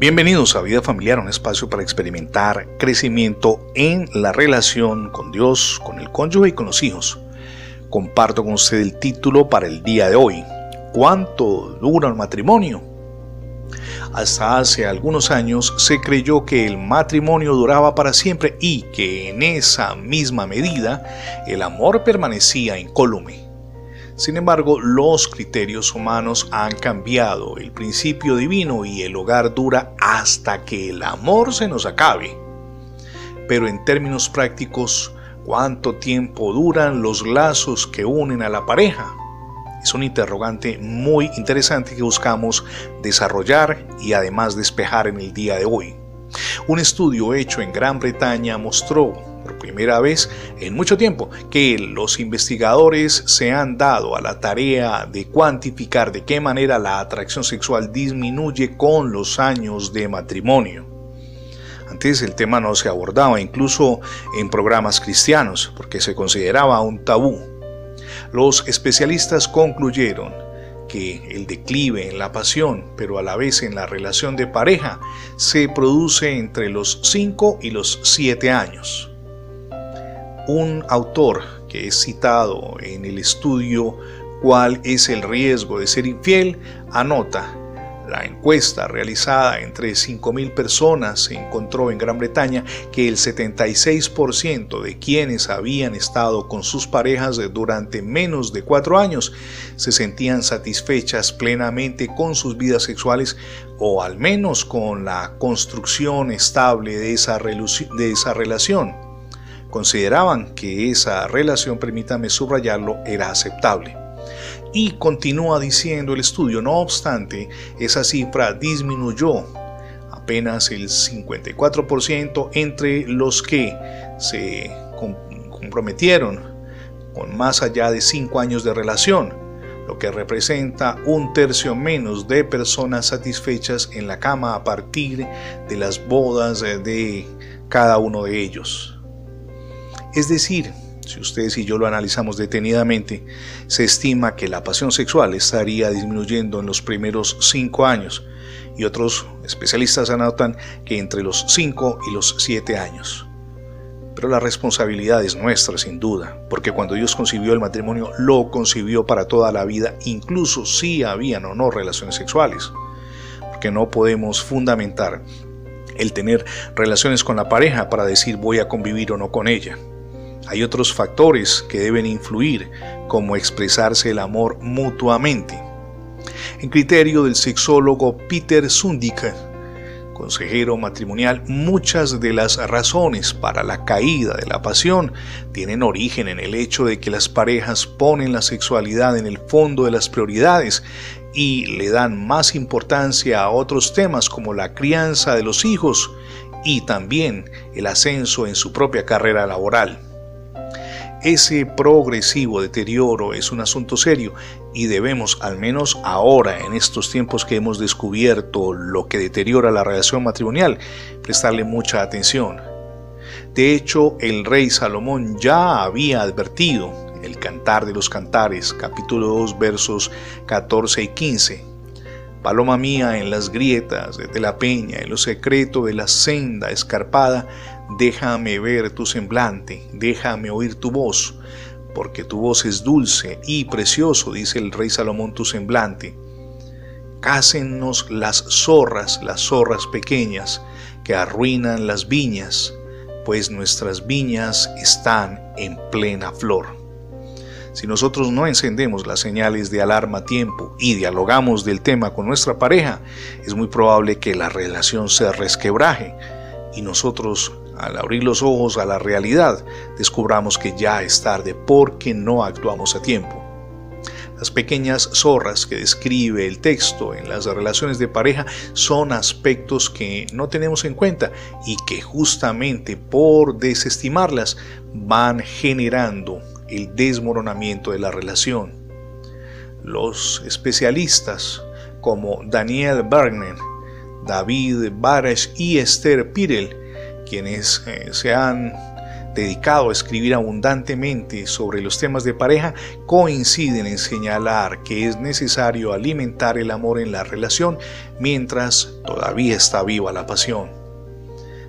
Bienvenidos a Vida Familiar, un espacio para experimentar crecimiento en la relación con Dios, con el cónyuge y con los hijos. Comparto con usted el título para el día de hoy. ¿Cuánto dura un matrimonio? Hasta hace algunos años se creyó que el matrimonio duraba para siempre y que en esa misma medida el amor permanecía incólume. Sin embargo, los criterios humanos han cambiado, el principio divino y el hogar dura hasta que el amor se nos acabe. Pero en términos prácticos, ¿cuánto tiempo duran los lazos que unen a la pareja? Es un interrogante muy interesante que buscamos desarrollar y además despejar en el día de hoy. Un estudio hecho en Gran Bretaña mostró por primera vez en mucho tiempo que los investigadores se han dado a la tarea de cuantificar de qué manera la atracción sexual disminuye con los años de matrimonio. Antes el tema no se abordaba incluso en programas cristianos porque se consideraba un tabú. Los especialistas concluyeron que el declive en la pasión, pero a la vez en la relación de pareja, se produce entre los 5 y los 7 años. Un autor que es citado en el estudio ¿Cuál es el riesgo de ser infiel? anota la encuesta realizada entre 5.000 personas se encontró en Gran Bretaña que el 76% de quienes habían estado con sus parejas durante menos de cuatro años se sentían satisfechas plenamente con sus vidas sexuales o al menos con la construcción estable de esa, de esa relación. Consideraban que esa relación, permítame subrayarlo, era aceptable. Y continúa diciendo el estudio, no obstante, esa cifra disminuyó apenas el 54% entre los que se comprometieron con más allá de 5 años de relación, lo que representa un tercio menos de personas satisfechas en la cama a partir de las bodas de cada uno de ellos. Es decir, si ustedes y yo lo analizamos detenidamente, se estima que la pasión sexual estaría disminuyendo en los primeros cinco años y otros especialistas anotan que entre los 5 y los 7 años. Pero la responsabilidad es nuestra, sin duda, porque cuando Dios concibió el matrimonio, lo concibió para toda la vida, incluso si habían o no relaciones sexuales. Porque no podemos fundamentar el tener relaciones con la pareja para decir voy a convivir o no con ella. Hay otros factores que deben influir, como expresarse el amor mutuamente. En criterio del sexólogo Peter Sundiker, consejero matrimonial, muchas de las razones para la caída de la pasión tienen origen en el hecho de que las parejas ponen la sexualidad en el fondo de las prioridades y le dan más importancia a otros temas como la crianza de los hijos y también el ascenso en su propia carrera laboral. Ese progresivo deterioro es un asunto serio y debemos, al menos ahora, en estos tiempos que hemos descubierto lo que deteriora la relación matrimonial, prestarle mucha atención. De hecho, el rey Salomón ya había advertido el Cantar de los Cantares, capítulo 2, versos 14 y 15. Paloma mía en las grietas de la peña, en lo secreto de la senda escarpada, déjame ver tu semblante, déjame oír tu voz, porque tu voz es dulce y precioso, dice el rey Salomón, tu semblante. Cásennos las zorras, las zorras pequeñas, que arruinan las viñas, pues nuestras viñas están en plena flor. Si nosotros no encendemos las señales de alarma a tiempo y dialogamos del tema con nuestra pareja, es muy probable que la relación se resquebraje y nosotros al abrir los ojos a la realidad, descubramos que ya es tarde porque no actuamos a tiempo. Las pequeñas zorras que describe el texto en las relaciones de pareja son aspectos que no tenemos en cuenta y que justamente por desestimarlas van generando el desmoronamiento de la relación. Los especialistas como Daniel Bergner, David Barash y Esther Pirel quienes eh, se han dedicado a escribir abundantemente sobre los temas de pareja, coinciden en señalar que es necesario alimentar el amor en la relación mientras todavía está viva la pasión.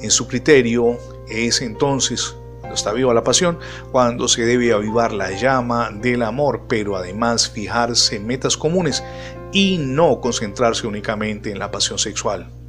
En su criterio, es entonces cuando está viva la pasión, cuando se debe avivar la llama del amor, pero además fijarse en metas comunes y no concentrarse únicamente en la pasión sexual.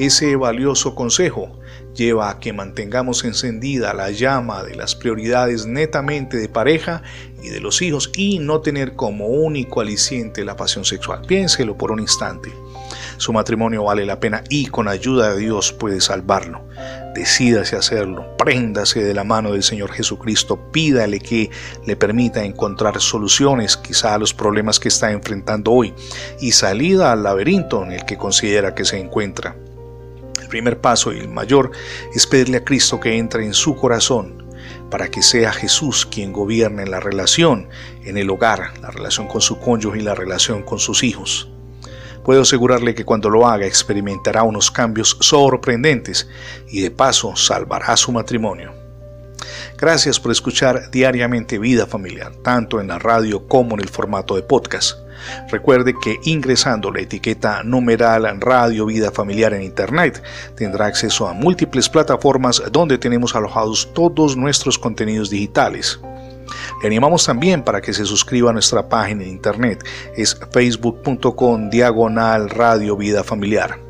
Ese valioso consejo lleva a que mantengamos encendida la llama de las prioridades netamente de pareja y de los hijos y no tener como único aliciente la pasión sexual. Piénselo por un instante. Su matrimonio vale la pena y con ayuda de Dios puede salvarlo. Decídase hacerlo, préndase de la mano del Señor Jesucristo, pídale que le permita encontrar soluciones quizá a los problemas que está enfrentando hoy y salida al laberinto en el que considera que se encuentra primer paso y el mayor es pedirle a Cristo que entre en su corazón para que sea Jesús quien gobierne la relación en el hogar, la relación con su cónyuge y la relación con sus hijos. Puedo asegurarle que cuando lo haga experimentará unos cambios sorprendentes y de paso salvará su matrimonio. Gracias por escuchar diariamente Vida Familiar, tanto en la radio como en el formato de podcast. Recuerde que ingresando la etiqueta numeral Radio Vida Familiar en Internet tendrá acceso a múltiples plataformas donde tenemos alojados todos nuestros contenidos digitales. Le animamos también para que se suscriba a nuestra página en internet, es facebook.com diagonal Radio Vida Familiar.